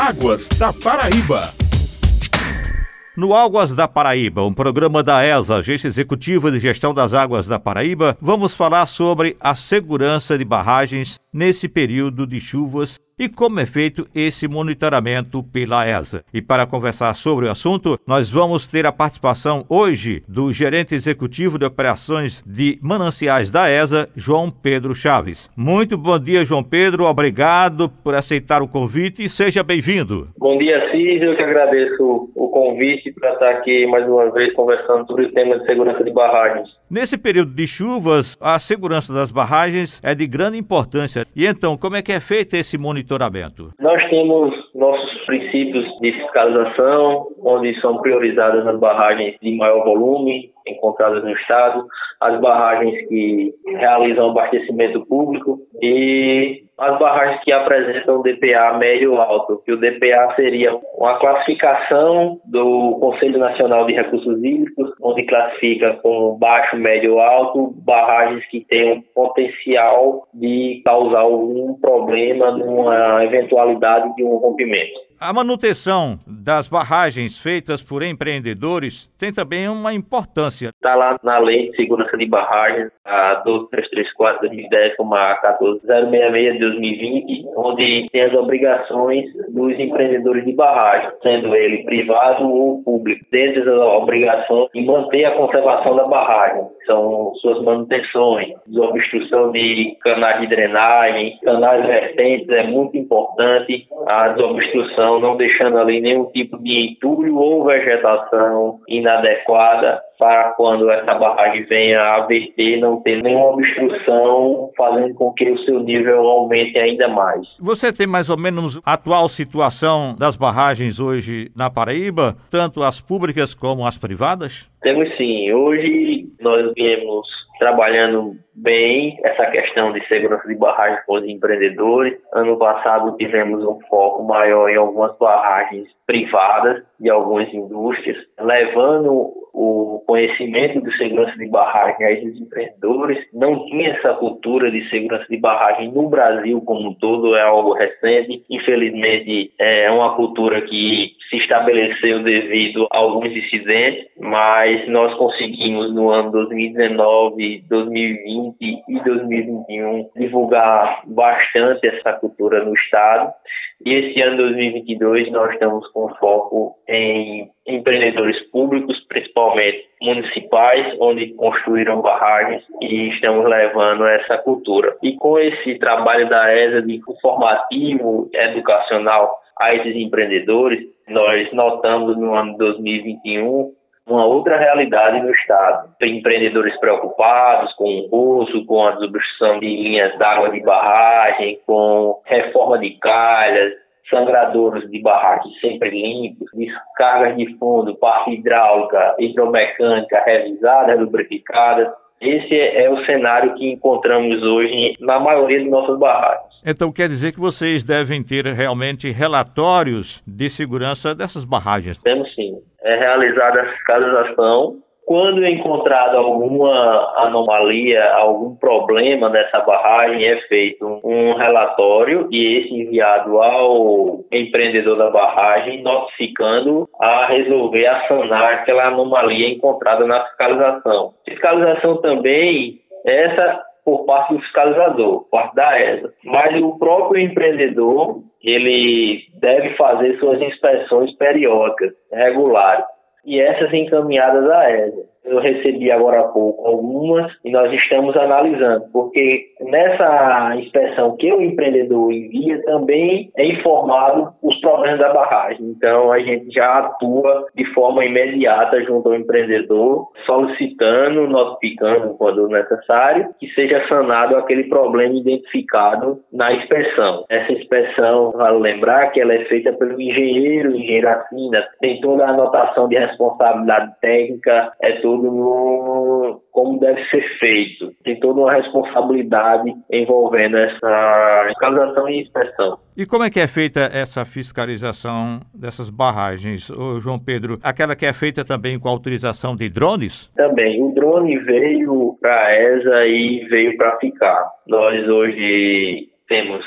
Águas da Paraíba. No Águas da Paraíba, um programa da ESA, Agência Executiva de Gestão das Águas da Paraíba, vamos falar sobre a segurança de barragens nesse período de chuvas e como é feito esse monitoramento pela ESA. E para conversar sobre o assunto, nós vamos ter a participação hoje do gerente executivo de operações de mananciais da ESA, João Pedro Chaves. Muito bom dia, João Pedro. Obrigado por aceitar o convite e seja bem-vindo. Bom dia, Cid. Eu que agradeço o convite para estar aqui mais uma vez conversando sobre o tema de segurança de barragens. Nesse período de chuvas, a segurança das barragens é de grande importância. E então, como é que é feito esse monitoramento? Nós temos nossos princípios de fiscalização, onde são priorizadas as barragens de maior volume encontradas no estado, as barragens que realizam abastecimento público e as barragens que apresentam DPA médio alto, que o DPA seria uma classificação do Conselho Nacional de Recursos Hídricos, onde classifica com baixo, médio alto barragens que têm um potencial de causar algum problema numa eventualidade de um rompimento. A manutenção das barragens feitas por empreendedores tem também uma importância. Está lá na Lei de Segurança de Barragens, a 12334 de 2010, como a 14066 de 2020, onde tem as obrigações dos empreendedores de barragem, sendo ele privado ou público. Dentre as obrigações de manter a conservação da barragem, são suas manutenções, desobstrução de canais de drenagem, canais vertentes, é muito importante a desobstrução não deixando ali nenhum tipo de entulho ou vegetação inadequada para quando essa barragem venha a verter, não ter nenhuma obstrução, fazendo com que o seu nível aumente ainda mais. Você tem mais ou menos a atual situação das barragens hoje na Paraíba, tanto as públicas como as privadas? Temos sim. Hoje nós viemos trabalhando bem essa questão de segurança de barragens com os empreendedores. Ano passado tivemos um foco maior em algumas barragens privadas de algumas indústrias, levando o conhecimento de segurança de barragem a esses empreendedores. Não tinha essa cultura de segurança de barragem no Brasil como um todo, é algo recente. Infelizmente, é uma cultura que se estabeleceu devido a alguns incidentes, mas nós conseguimos no ano 2019, 2020 e 2021 divulgar bastante essa cultura no estado. E esse ano 2022 nós estamos com foco em empreendedores públicos, principalmente municipais, onde construíram barragens e estamos levando essa cultura. E com esse trabalho da ESA de informativo educacional a esses empreendedores, nós notamos no ano 2021 uma outra realidade no Estado. Tem empreendedores preocupados com o uso, com a desobstrução de linhas d'água de barragem, com reforma de calhas, sangradouros de barragens sempre limpos, descargas de fundo, parte hidráulica, hidromecânica revisada, lubrificada. Esse é o cenário que encontramos hoje na maioria de nossas barragens. Então quer dizer que vocês devem ter realmente relatórios de segurança dessas barragens? Temos sim. É realizada a fiscalização quando encontrado alguma anomalia, algum problema nessa barragem, é feito um relatório e esse enviado ao empreendedor da barragem, notificando a resolver, a sanar aquela anomalia encontrada na fiscalização. Fiscalização também, essa por parte do fiscalizador, parte da ESA. Mas o próprio empreendedor, ele deve fazer suas inspeções periódicas, regulares e essas encaminhadas à ESA. Eu recebi agora há pouco algumas e nós estamos analisando, porque nessa inspeção que o empreendedor envia também é informado os problemas da barragem. Então a gente já atua de forma imediata junto ao empreendedor, solicitando, notificando quando necessário, que seja sanado aquele problema identificado na inspeção. Essa inspeção, vale lembrar que ela é feita pelo engenheiro, engenheiro assina, tem toda a anotação de responsabilidade técnica, é tudo no, como deve ser feito. Tem toda uma responsabilidade envolvendo essa fiscalização e inspeção. E como é que é feita essa fiscalização dessas barragens, Ô, João Pedro? Aquela que é feita também com a utilização de drones? Também. O drone veio para a ESA e veio para ficar. Nós hoje temos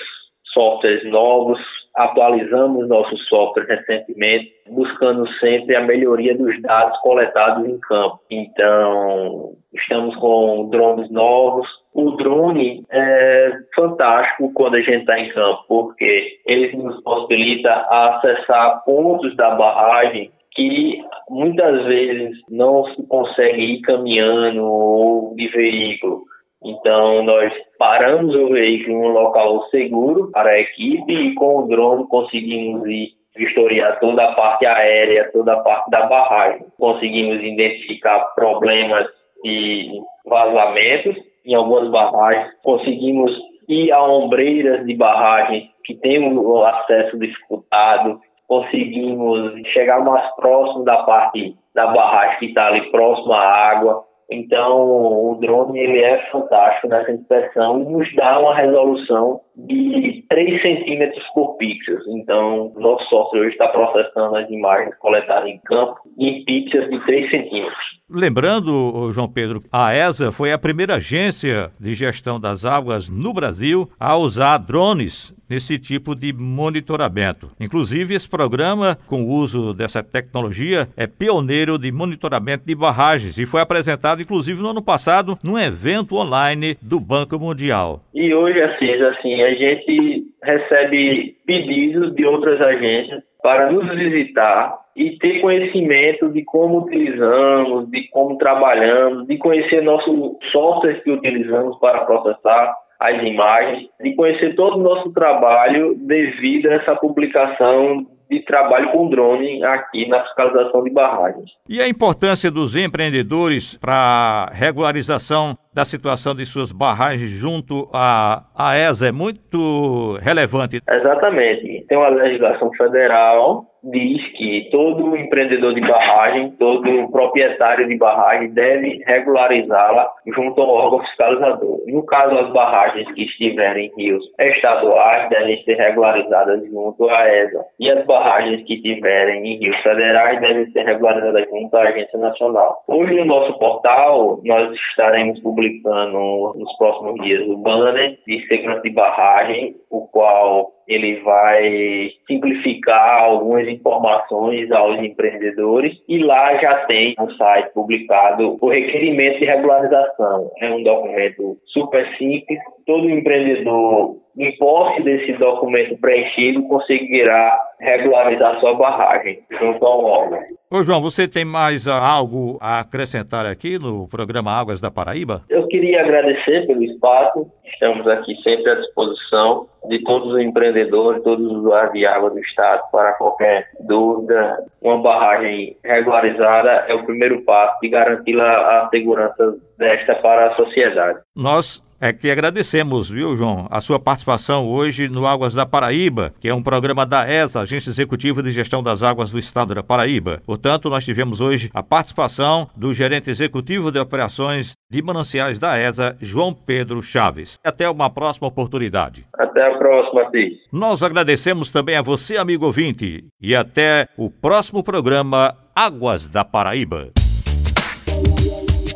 softwares novos atualizamos nosso software recentemente, buscando sempre a melhoria dos dados coletados em campo. Então, estamos com drones novos. O drone é fantástico quando a gente está em campo, porque ele nos possibilita acessar pontos da barragem que muitas vezes não se consegue ir caminhando ou de veículo. Então, nós paramos o veículo em um local seguro para a equipe e com o drone conseguimos ir vistoriar toda a parte aérea, toda a parte da barragem. Conseguimos identificar problemas e vazamentos em algumas barragens. Conseguimos ir a ombreiras de barragens que têm o acesso dificultado. Conseguimos chegar mais próximo da parte da barragem que está ali próximo à água então, o drone ele é fantástico nessa inspeção e nos dá uma resolução de 3 centímetros por pixels. Então, nosso software hoje está processando as imagens coletadas em campo em pixels de 3 centímetros. Lembrando, João Pedro, a ESA foi a primeira agência de gestão das águas no Brasil a usar drones nesse tipo de monitoramento. Inclusive, esse programa, com o uso dessa tecnologia, é pioneiro de monitoramento de barragens e foi apresentado, inclusive, no ano passado, num evento online do Banco Mundial. E hoje, assim, assim a gente recebe pedidos de outras agências para nos visitar e ter conhecimento de como utilizamos, de como trabalhamos, de conhecer nosso software que utilizamos para processar as imagens, de conhecer todo o nosso trabalho devido a essa publicação de trabalho com drone aqui na fiscalização de barragens. E a importância dos empreendedores para regularização da situação de suas barragens junto à, à ESA é muito relevante. Exatamente. Tem uma legislação federal diz que todo empreendedor de barragem, todo proprietário de barragem deve regularizá-la junto ao órgão fiscalizador. No caso, as barragens que estiverem em rios estaduais devem ser regularizadas junto à ESA. E as barragens que estiverem em rios federais devem ser regularizadas junto à Agência Nacional. Hoje, no nosso portal, nós estaremos publicando nos próximos dias o banner de segurança de barragem, o qual ele vai simplificar algumas informações aos empreendedores e lá já tem no site publicado o requerimento de regularização. É um documento super simples, todo empreendedor em posse desse documento preenchido conseguirá regularizar sua barragem junto ao órgão. Ô João, você tem mais algo a acrescentar aqui no programa Águas da Paraíba? Eu queria agradecer pelo espaço. Estamos aqui sempre à disposição de todos os empreendedores, todos os usuários de água do Estado para qualquer dúvida. Uma barragem regularizada é o primeiro passo de garantir a segurança desta para a sociedade. Nós é que agradecemos, viu, João, a sua participação hoje no Águas da Paraíba, que é um programa da ESA, Agência Executiva de Gestão das Águas do Estado da Paraíba. Portanto, nós tivemos hoje a participação do gerente executivo de operações de mananciais da ESA, João Pedro Chaves. Até uma próxima oportunidade. Até a próxima, Cis. Nós agradecemos também a você, amigo ouvinte, e até o próximo programa Águas da Paraíba.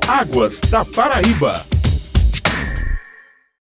Águas da Paraíba.